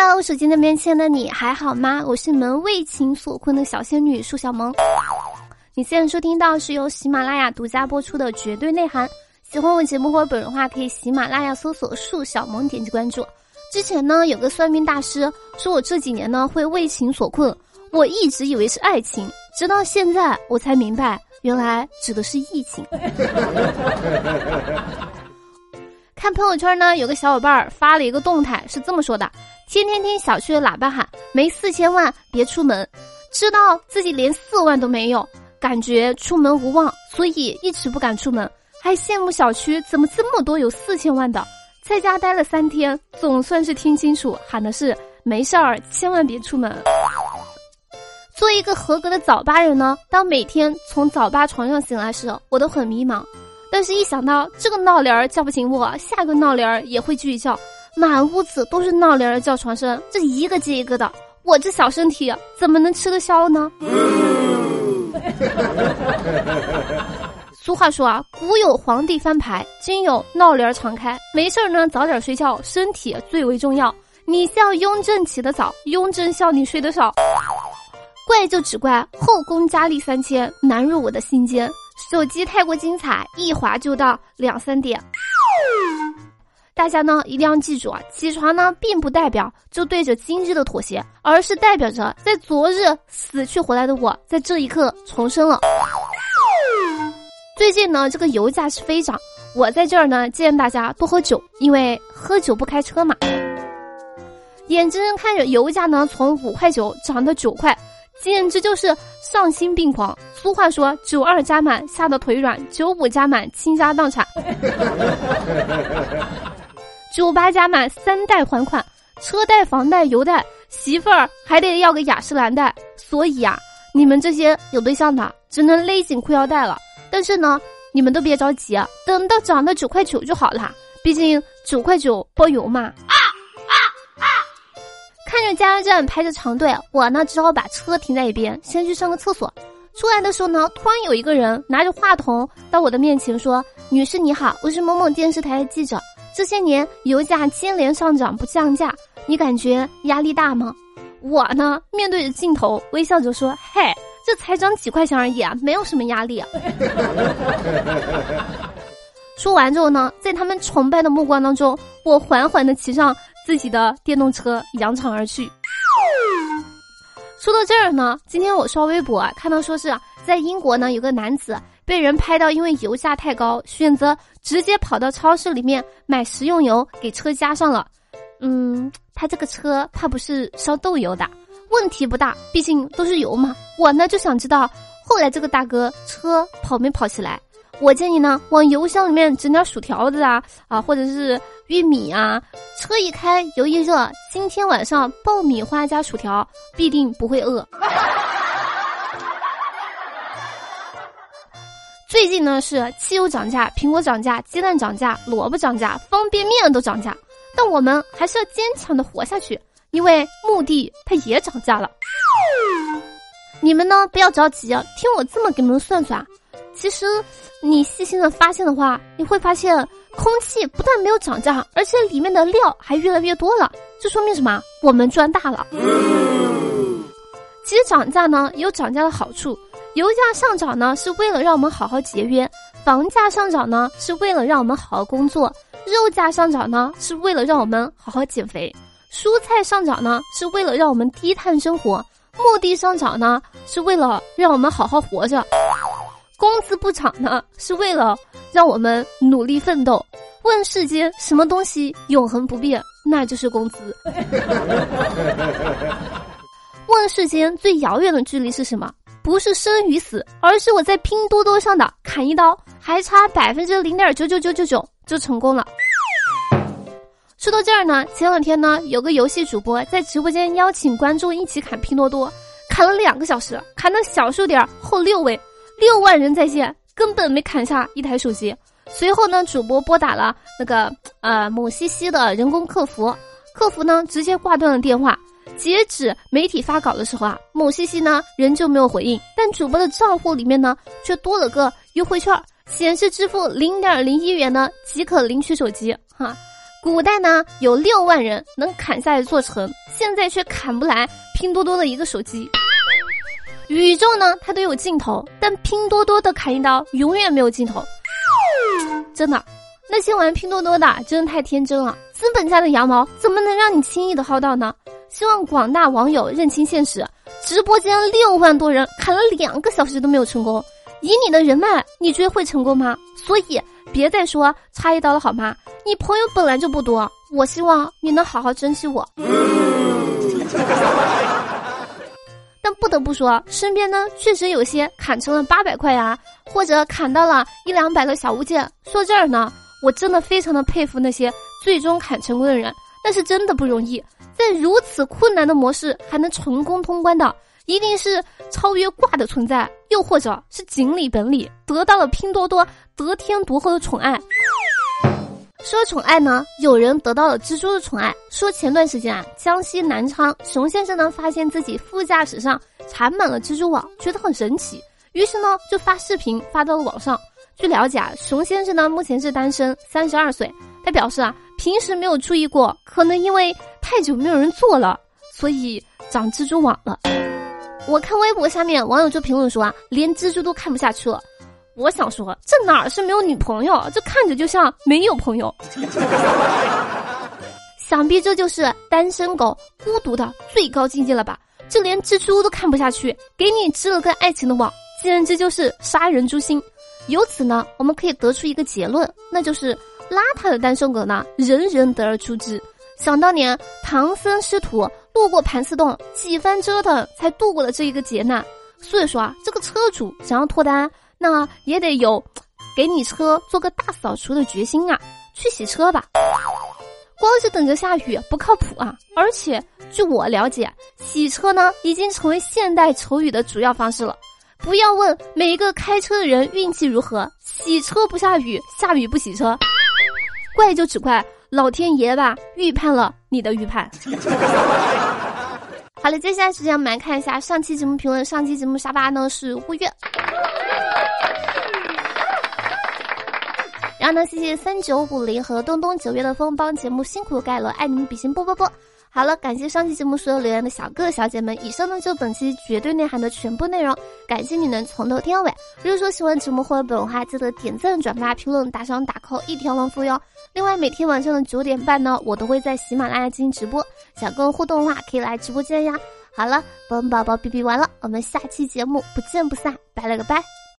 Hello，手机那边亲爱的你还好吗？我是门为情所困的小仙女树小萌。你现在收听到是由喜马拉雅独家播出的《绝对内涵》。喜欢我节目或者本人的话，可以喜马拉雅搜索“树小萌”，点击关注。之前呢，有个算命大师说我这几年呢会为情所困，我一直以为是爱情，直到现在我才明白，原来指的是疫情。看朋友圈呢，有个小伙伴发了一个动态，是这么说的：天天听小区的喇叭喊，没四千万别出门，知道自己连四万都没有，感觉出门无望，所以一直不敢出门，还羡慕小区怎么这么多有四千万的。在家待了三天，总算是听清楚，喊的是没事儿，千万别出门。做一个合格的早八人呢，当每天从早八床上醒来时，我都很迷茫。但是，一想到这个闹铃儿叫不醒我，下个闹铃儿也会继续叫，满屋子都是闹铃儿叫床声，这一个接一个的，我这小身体怎么能吃得消呢？俗话说啊，古有皇帝翻牌，今有闹铃儿常开。没事儿呢，早点睡觉，身体最为重要。你笑雍正起得早，雍正笑你睡得少。怪就只怪后宫佳丽三千，难入我的心间。手机太过精彩，一滑就到两三点。大家呢一定要记住啊，起床呢并不代表就对着今日的妥协，而是代表着在昨日死去活来的我在这一刻重生了。最近呢这个油价是飞涨，我在这儿呢建议大家多喝酒，因为喝酒不开车嘛。眼睁睁看着油价呢从五块九涨到九块。简直就是丧心病狂！俗话说“九二加满吓得腿软，九五加满倾家荡产，九八加满三贷还款，车贷、房贷、油贷，媳妇儿还得要个雅诗兰黛。所以啊，你们这些有对象的只能勒紧裤腰带了。但是呢，你们都别着急，等到涨到九块九就好了，毕竟九块九包邮嘛。看着加油站排着长队，我呢只好把车停在一边，先去上个厕所。出来的时候呢，突然有一个人拿着话筒到我的面前说：“女士你好，我是某某电视台的记者。这些年油价接连上涨不降价，你感觉压力大吗？”我呢面对着镜头微笑着说：“嘿，这才涨几块钱而已啊，没有什么压力。” 说完之后呢，在他们崇拜的目光当中，我缓缓的骑上。自己的电动车扬长而去。说到这儿呢，今天我刷微博啊，看到说是在英国呢，有个男子被人拍到，因为油价太高，选择直接跑到超市里面买食用油给车加上了。嗯，他这个车怕不是烧豆油的，问题不大，毕竟都是油嘛。我呢就想知道，后来这个大哥车跑没跑起来？我建议呢，往油箱里面整点薯条子啊，啊，或者是玉米啊。车一开，油一热，今天晚上爆米花加薯条，必定不会饿。最近呢是汽油涨价，苹果涨价，鸡蛋涨价，萝卜涨价，方便面都涨价。但我们还是要坚强的活下去，因为墓地它也涨价了。你们呢不要着急，听我这么给你们算算。其实，你细心的发现的话，你会发现空气不但没有涨价，而且里面的料还越来越多了。这说明什么？我们赚大了。其实涨价呢有涨价的好处，油价上涨呢是为了让我们好好节约，房价上涨呢是为了让我们好好工作，肉价上涨呢是为了让我们好好减肥，蔬菜上涨呢是为了让我们低碳生活，墓地上涨呢是为了让我们好好活着。工资不涨呢，是为了让我们努力奋斗。问世间什么东西永恒不变，那就是工资。问世间最遥远的距离是什么？不是生与死，而是我在拼多多上的砍一刀，还差百分之零点九九九九九就成功了。说到这儿呢，前两天呢，有个游戏主播在直播间邀请观众一起砍拼多多，砍了两个小时，砍到小数点后六位。六万人在线，根本没砍下一台手机。随后呢，主播拨打了那个呃某西西的人工客服，客服呢直接挂断了电话。截止媒体发稿的时候啊，某西西呢仍旧没有回应，但主播的账户里面呢却多了个优惠券，显示支付零点零一元呢即可领取手机。哈，古代呢有六万人能砍下一座城，现在却砍不来拼多多的一个手机。宇宙呢它都有尽头，但拼多多的砍一刀永远没有尽头。真的，那些玩拼多多的真的太天真了。资本家的羊毛怎么能让你轻易的薅到呢？希望广大网友认清现实，直播间六万多人砍了两个小时都没有成功。以你的人脉，你觉得会成功吗？所以别再说差一刀了好吗？你朋友本来就不多，我希望你能好好珍惜我。但不得不说，身边呢确实有些砍成了八百块呀，或者砍到了一两百的小物件。说这儿呢，我真的非常的佩服那些最终砍成功的人，那是真的不容易，在如此困难的模式还能成功通关的。一定是超越挂的存在，又或者是锦鲤本鲤得到了拼多多得天独厚的宠爱。说宠爱呢，有人得到了蜘蛛的宠爱。说前段时间啊，江西南昌熊先生呢发现自己副驾驶上缠满了蜘蛛网，觉得很神奇，于是呢就发视频发到了网上。据了解啊，熊先生呢目前是单身，三十二岁。他表示啊，平时没有注意过，可能因为太久没有人做了，所以长蜘蛛网了。我看微博下面网友就评论说啊，连蜘蛛都看不下去了。我想说，这哪是没有女朋友，这看着就像没有朋友。想必这就是单身狗孤独的最高境界了吧？这连蜘蛛都看不下去，给你织了个爱情的网，简直就是杀人诛心。由此呢，我们可以得出一个结论，那就是邋遢的单身狗呢，人人得而诛之。想当年，唐僧师徒。路过盘丝洞，几番折腾才度过了这一个劫难。所以说啊，这个车主想要脱单，那也得有给你车做个大扫除的决心啊！去洗车吧，光是等着下雨不靠谱啊！而且据我了解，洗车呢已经成为现代求雨的主要方式了。不要问每一个开车的人运气如何，洗车不下雨，下雨不洗车，怪就只怪。老天爷吧，预判了你的预判。好了，接下来时间我们来看一下上期节目评论。上期节目沙发呢是乌月，然后呢，谢谢三九五零和东东九月的风帮节目辛苦盖楼，爱你们比心啵啵啵。好了，感谢上期节目所有留言的小哥哥小姐们。以上呢就本期绝对内涵的全部内容，感谢你能从头听到尾。如果说喜欢节目或者本话，记得点赞、转发、评论、打赏、打 call，一条龙服务哟。另外，每天晚上的九点半呢，我都会在喜马拉雅进行直播，想跟我互动的话，可以来直播间呀。好了，本宝宝哔哔完了，我们下期节目不见不散，拜了个拜。